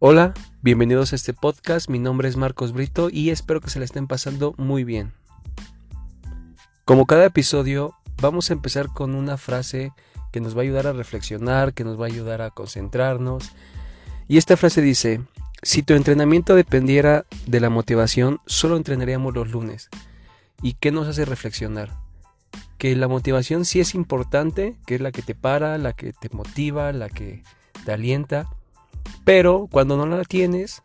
Hola, bienvenidos a este podcast. Mi nombre es Marcos Brito y espero que se la estén pasando muy bien. Como cada episodio, vamos a empezar con una frase que nos va a ayudar a reflexionar, que nos va a ayudar a concentrarnos. Y esta frase dice, si tu entrenamiento dependiera de la motivación, solo entrenaríamos los lunes. ¿Y qué nos hace reflexionar? Que la motivación sí es importante, que es la que te para, la que te motiva, la que te alienta pero cuando no la tienes,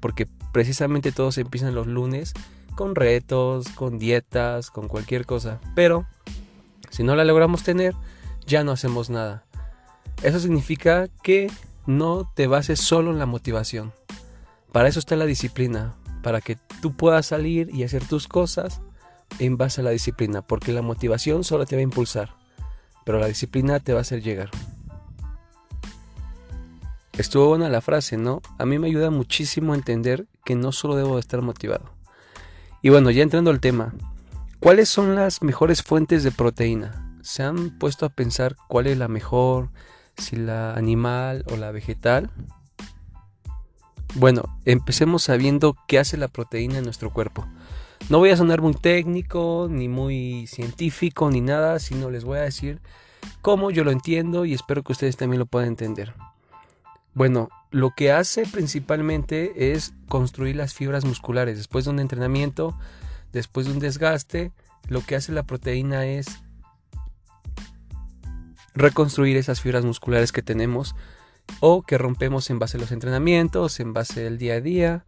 porque precisamente todos empiezan los lunes con retos, con dietas, con cualquier cosa. Pero si no la logramos tener, ya no hacemos nada. Eso significa que no te bases solo en la motivación. Para eso está la disciplina, para que tú puedas salir y hacer tus cosas en base a la disciplina, porque la motivación solo te va a impulsar, pero la disciplina te va a hacer llegar. Estuvo buena la frase, ¿no? A mí me ayuda muchísimo a entender que no solo debo estar motivado. Y bueno, ya entrando al tema, ¿cuáles son las mejores fuentes de proteína? ¿Se han puesto a pensar cuál es la mejor, si la animal o la vegetal? Bueno, empecemos sabiendo qué hace la proteína en nuestro cuerpo. No voy a sonar muy técnico, ni muy científico, ni nada, sino les voy a decir cómo yo lo entiendo y espero que ustedes también lo puedan entender. Bueno, lo que hace principalmente es construir las fibras musculares. Después de un entrenamiento, después de un desgaste, lo que hace la proteína es reconstruir esas fibras musculares que tenemos o que rompemos en base a los entrenamientos, en base del día a día.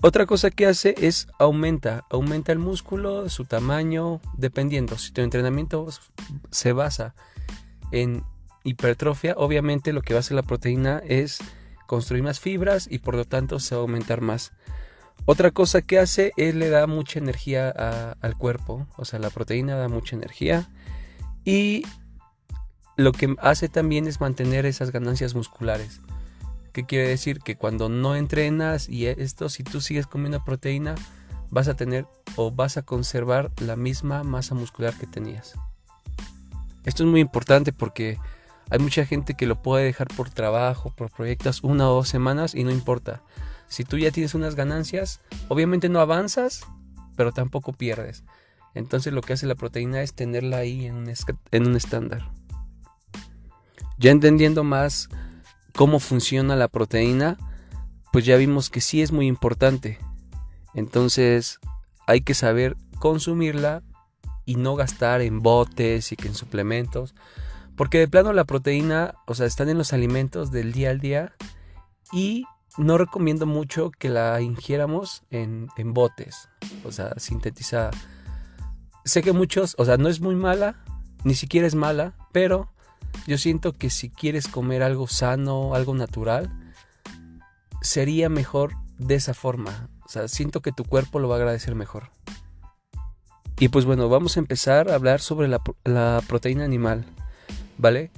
Otra cosa que hace es aumenta, aumenta el músculo, su tamaño, dependiendo. Si tu entrenamiento se basa en hipertrofia, obviamente lo que va a hacer la proteína es construir más fibras y por lo tanto se va a aumentar más. Otra cosa que hace es le da mucha energía al cuerpo, o sea, la proteína da mucha energía y lo que hace también es mantener esas ganancias musculares. ¿Qué quiere decir? Que cuando no entrenas y esto, si tú sigues comiendo proteína, vas a tener o vas a conservar la misma masa muscular que tenías. Esto es muy importante porque hay mucha gente que lo puede dejar por trabajo, por proyectos, una o dos semanas y no importa. Si tú ya tienes unas ganancias, obviamente no avanzas, pero tampoco pierdes. Entonces lo que hace la proteína es tenerla ahí en un, estándar. Ya entendiendo más cómo funciona la proteína, pues ya vimos que sí es muy importante. Entonces hay que saber consumirla y no gastar en botes y en suplementos, porque de plano la proteína, o sea, están en los alimentos del día al día y no recomiendo mucho que la ingiéramos en, en botes, o sea, sintetizada. Sé que muchos, o sea, no es muy mala, ni siquiera es mala, pero yo siento que si quieres comer algo sano, algo natural, sería mejor de esa forma. O sea, siento que tu cuerpo lo va a agradecer mejor. Y pues bueno, vamos a empezar a hablar sobre la, la proteína animal. ¿Vale?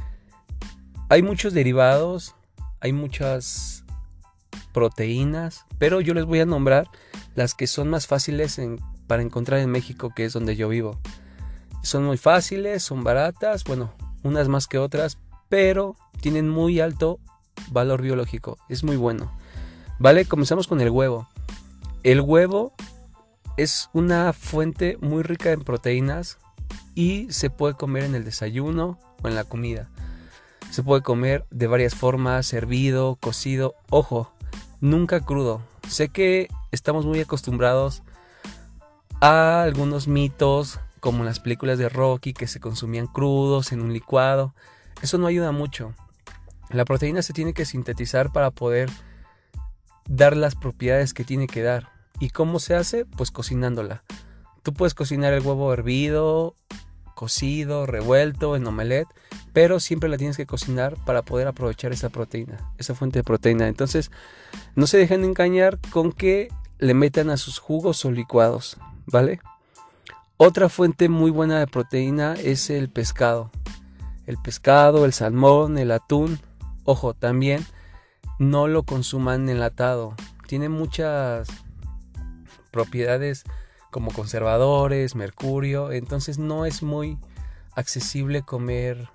Hay muchos derivados, hay muchas proteínas, pero yo les voy a nombrar las que son más fáciles para encontrar en México, que es donde yo vivo. Son muy fáciles, son baratas, bueno, unas más que otras, pero tienen muy alto valor biológico, es muy bueno. ¿Vale? Comenzamos con el huevo. El huevo es una fuente muy rica en proteínas y se puede comer en el desayuno o en la comida. Se puede comer de varias formas, servido, cocido, ojo, nunca crudo. Sé que estamos muy acostumbrados a algunos mitos como en las películas de Rocky que se consumían crudos en un licuado. Eso no ayuda mucho. La proteína se tiene que sintetizar para poder dar las propiedades que tiene que dar. ¿Y cómo se hace? Pues cocinándola. Tú puedes cocinar el huevo hervido cocido, revuelto, en omelette, pero siempre la tienes que cocinar para poder aprovechar esa proteína, esa fuente de proteína. Entonces, no se dejen engañar con que le metan a sus jugos o licuados, ¿vale? Otra fuente muy buena de proteína es el pescado. El pescado, el salmón, el atún. Ojo, también no lo consuman enlatado. Tiene muchas propiedades como conservadores, mercurio, entonces no es muy accesible comer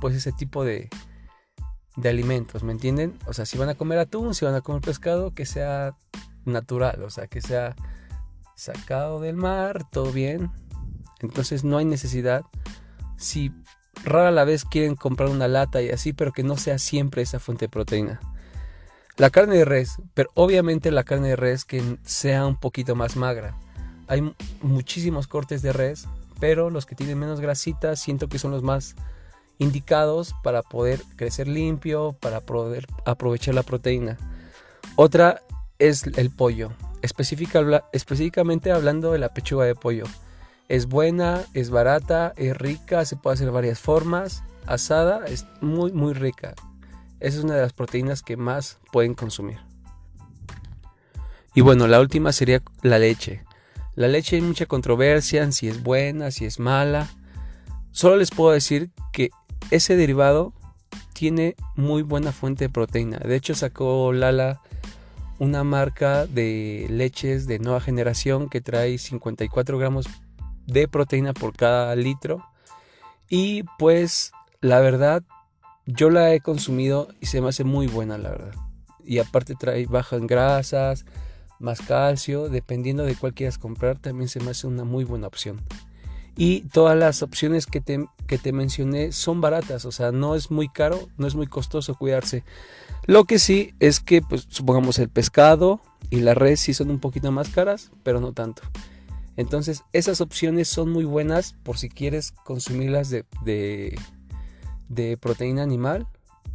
pues ese tipo de, de alimentos, ¿me entienden? O sea, si van a comer atún, si van a comer pescado, que sea natural, o sea, que sea sacado del mar, todo bien. Entonces no hay necesidad. Si rara la vez quieren comprar una lata y así, pero que no sea siempre esa fuente de proteína. La carne de res, pero obviamente la carne de res que sea un poquito más magra. Hay muchísimos cortes de res, pero los que tienen menos grasita siento que son los más indicados para poder crecer limpio, para poder aprovechar la proteína. Otra es el pollo, específicamente hablando de la pechuga de pollo. Es buena, es barata, es rica, se puede hacer varias formas. Asada es muy muy rica. Esa es una de las proteínas que más pueden consumir. Y bueno, la última sería la leche. La leche hay mucha controversia en si es buena, si es mala. Solo les puedo decir que ese derivado tiene muy buena fuente de proteína. De hecho, sacó Lala una marca de leches de nueva generación que trae 54 gramos de proteína por cada litro. Y pues la verdad, yo la he consumido y se me hace muy buena, la verdad. Y aparte trae baja en grasas, más calcio, dependiendo de cuál quieras comprar, también se me hace una muy buena opción. Y todas las opciones que te, que te mencioné son baratas, o sea, no es muy caro, no es muy costoso cuidarse. Lo que sí es que, pues, supongamos el pescado y la res sí son un poquito más caras, pero no tanto. Entonces, esas opciones son muy buenas por si quieres consumirlas de, de, de proteína animal.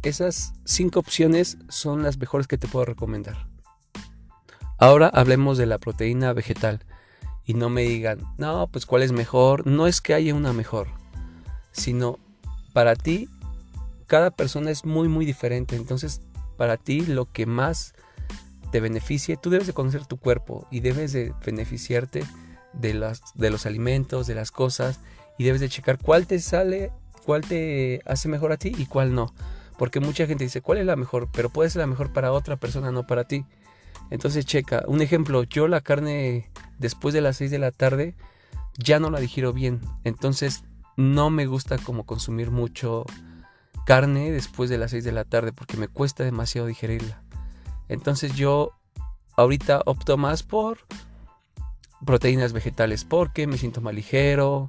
Esas cinco opciones son las mejores que te puedo recomendar. Ahora hablemos de la proteína vegetal y no me digan, no, pues cuál es mejor. No es que haya una mejor, sino para ti, cada persona es muy, muy diferente. Entonces, para ti, lo que más te beneficie, tú debes de conocer tu cuerpo y debes de beneficiarte de, las, de los alimentos, de las cosas y debes de checar cuál te sale, cuál te hace mejor a ti y cuál no. Porque mucha gente dice, ¿cuál es la mejor? Pero puede ser la mejor para otra persona, no para ti. Entonces checa, un ejemplo, yo la carne después de las 6 de la tarde ya no la digiero bien. Entonces no me gusta como consumir mucho carne después de las 6 de la tarde porque me cuesta demasiado digerirla. Entonces yo ahorita opto más por proteínas vegetales porque me siento más ligero,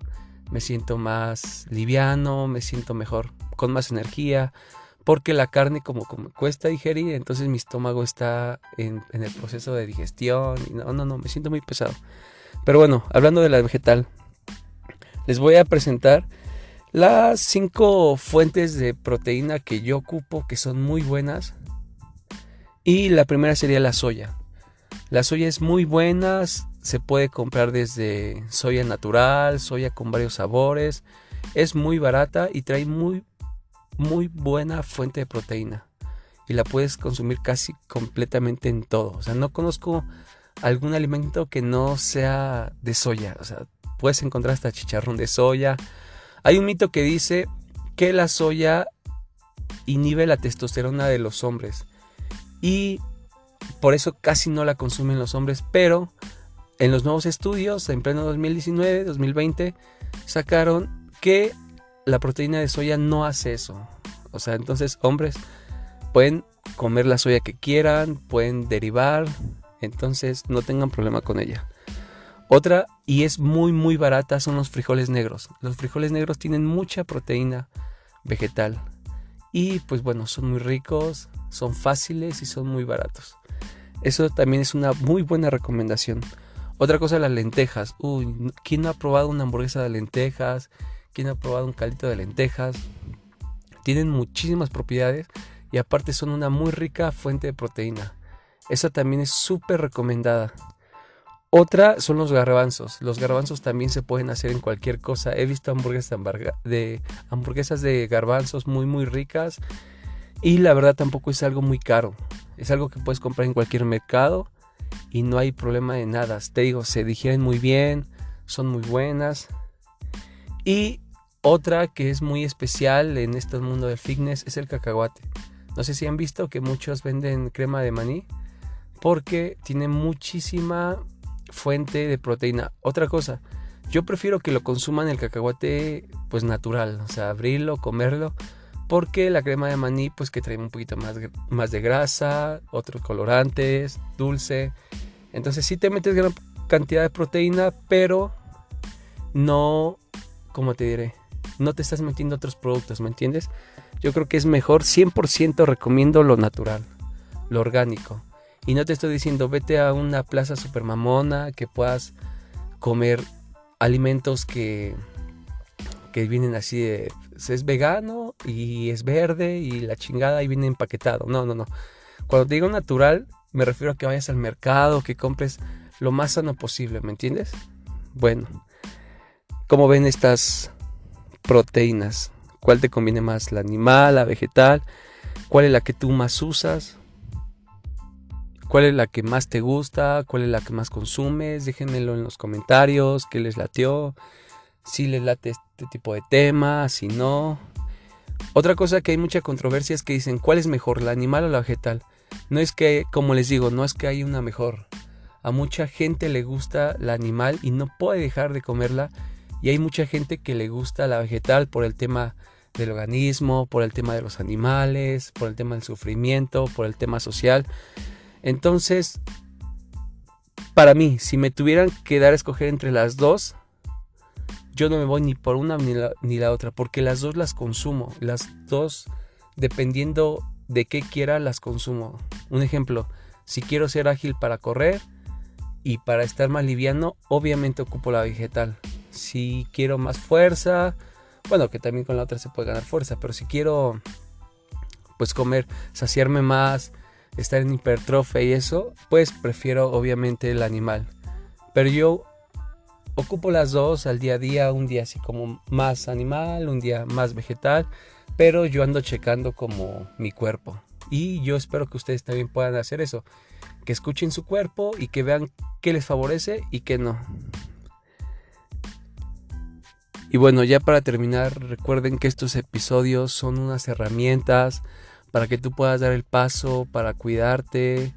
me siento más liviano, me siento mejor, con más energía porque la carne como, como cuesta digerir, entonces mi estómago está en, el proceso de digestión y no, no, no, me siento muy pesado. Pero bueno, hablando de la vegetal, les voy a presentar las cinco fuentes de proteína que yo ocupo que son muy buenas. Y la primera sería la soya. La soya es muy buena, se puede comprar desde soya natural, soya con varios sabores, es muy barata y trae muy muy buena fuente de proteína y la puedes consumir casi completamente en todo. O sea, no conozco algún alimento que no sea de soya. O sea, puedes encontrar hasta chicharrón de soya. Hay un mito que dice que la soya inhibe la testosterona de los hombres y por eso casi no la consumen los hombres, pero en los nuevos estudios, en pleno 2019, 2020, sacaron que la proteína de soya no hace eso. O sea, entonces hombres pueden comer la soya que quieran, pueden derivar, entonces no tengan problema con ella. Otra, y es muy muy barata, son los frijoles negros. Los frijoles negros tienen mucha proteína vegetal. Y pues bueno, son muy ricos, son fáciles y son muy baratos. Eso también es una muy buena recomendación. Otra cosa, las lentejas. Uy, ¿quién no ha probado una hamburguesa de lentejas? ¿Quién ha probado un caldito de lentejas? Tienen muchísimas propiedades y aparte son una muy rica fuente de proteína. Esa también es súper recomendada. Otra son los garbanzos. Los garbanzos también se pueden hacer en cualquier cosa. He visto hamburguesas de, hamburguesas de garbanzos muy muy ricas y la verdad tampoco es algo muy caro. Es algo que puedes comprar en cualquier mercado y no hay problema de nada. Te digo, se digieren muy bien, son muy buenas y otra que es muy especial en este mundo del fitness es el cacahuate. No sé si han visto que muchos venden crema de maní porque tiene muchísima fuente de proteína. Otra cosa, yo prefiero que lo consuman el cacahuate pues natural, o sea, abrirlo, comerlo, Porque la crema de maní, pues que trae un poquito más, más de grasa, otros colorantes, dulce. Entonces sí te metes gran cantidad de proteína, pero no, como te diré? No te estás metiendo otros productos, ¿me entiendes? Yo creo que es mejor, 100% recomiendo lo natural, lo orgánico. Y no te estoy diciendo, vete a una plaza super mamona, que puedas comer alimentos que, que vienen así de, pues, es vegano y es verde y la chingada y viene empaquetado. No, no, no. Cuando te digo natural, me refiero a que vayas al mercado, que compres lo más sano posible, ¿me entiendes? Bueno, ¿cómo ven estas proteínas? ¿Cuál te conviene más? ¿La animal, la vegetal? ¿Cuál es la que tú más usas? ¿Cuál es la que más te gusta? ¿Cuál es la que más consumes? Déjenmelo en los comentarios. ¿Qué les latió? Si les late este tipo de tema, si no. Otra cosa que hay mucha controversia es que dicen, ¿cuál es mejor, la animal o la vegetal? No es que, como les digo, no es que hay una mejor. A mucha gente le gusta la animal y no puede dejar de comerla. Y hay mucha gente que le gusta la vegetal por el tema del organismo, por el tema de los animales, por el tema del sufrimiento, por el tema social. Entonces, para mí, si me tuvieran que dar a escoger entre las dos, yo no me voy ni por una ni la, ni la otra, porque las dos las consumo. Las dos, dependiendo de qué quiera, las consumo. Un ejemplo, si quiero ser ágil para correr y para estar más liviano, obviamente ocupo la vegetal. Si quiero más fuerza, bueno, que también con la otra se puede ganar fuerza, pero si quiero pues comer, saciarme más, estar en hipertrofia y eso, pues prefiero obviamente el animal. Pero yo ocupo las dos al día a día, un día así como más animal, un día más vegetal, pero yo ando checando como mi cuerpo. Y yo espero que ustedes también puedan hacer eso, que escuchen su cuerpo y que vean qué les favorece y qué no. Y bueno, ya para terminar, recuerden que estos episodios son unas herramientas para que tú puedas dar el paso para cuidarte,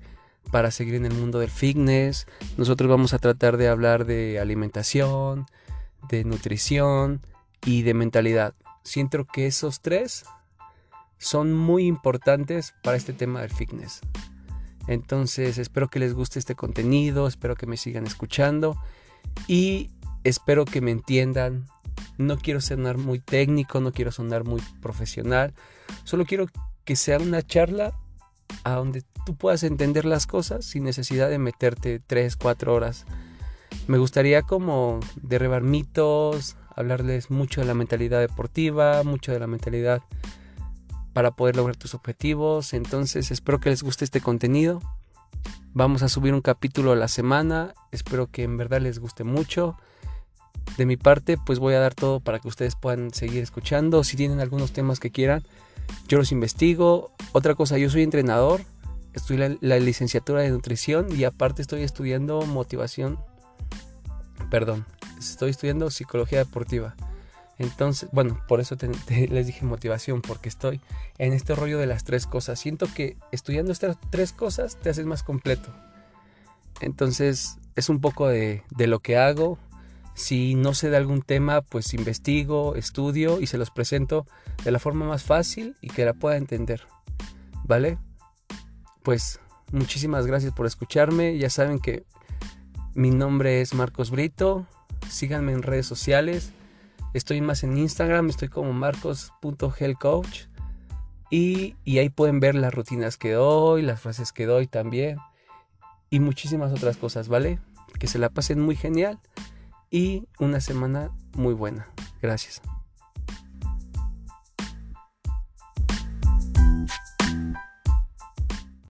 para seguir en el mundo del fitness. Nosotros vamos a tratar de hablar de alimentación, de nutrición y de mentalidad. Siento que esos tres son muy importantes para este tema del fitness. Entonces espero que les guste este contenido, espero que me sigan escuchando y espero que me entiendan. No quiero sonar muy técnico, no quiero sonar muy profesional, solo quiero que sea una charla a donde tú puedas entender las cosas sin necesidad de meterte 3, 4 horas. Me gustaría como derribar mitos, hablarles mucho de la mentalidad deportiva, mucho de la mentalidad para poder lograr tus objetivos. Entonces espero que les guste este contenido. Vamos a subir un capítulo a la semana. Espero que en verdad les guste mucho. De mi parte, pues voy a dar todo para que ustedes puedan seguir escuchando. Si tienen algunos temas que quieran, yo los investigo. Otra cosa, yo soy entrenador, estoy la, la licenciatura de nutrición y aparte estoy estudiando motivación, perdón, estoy estudiando psicología deportiva. Entonces, bueno, por eso les dije motivación, porque estoy en este rollo de las tres cosas. Siento que estudiando estas tres cosas te haces más completo. Entonces, es un poco de, de lo que hago, si no sé de algún tema, pues investigo, estudio y se los presento de la forma más fácil y que la pueda entender. ¿Vale? Pues muchísimas gracias por escucharme. Ya saben que mi nombre es Marcos Brito. Síganme en redes sociales. Estoy más en Instagram, estoy como marcos.helcoach. Y, y ahí pueden ver las rutinas que doy, las frases que doy también. Y muchísimas otras cosas, ¿vale? Que se la pasen muy genial y una semana muy buena. Gracias.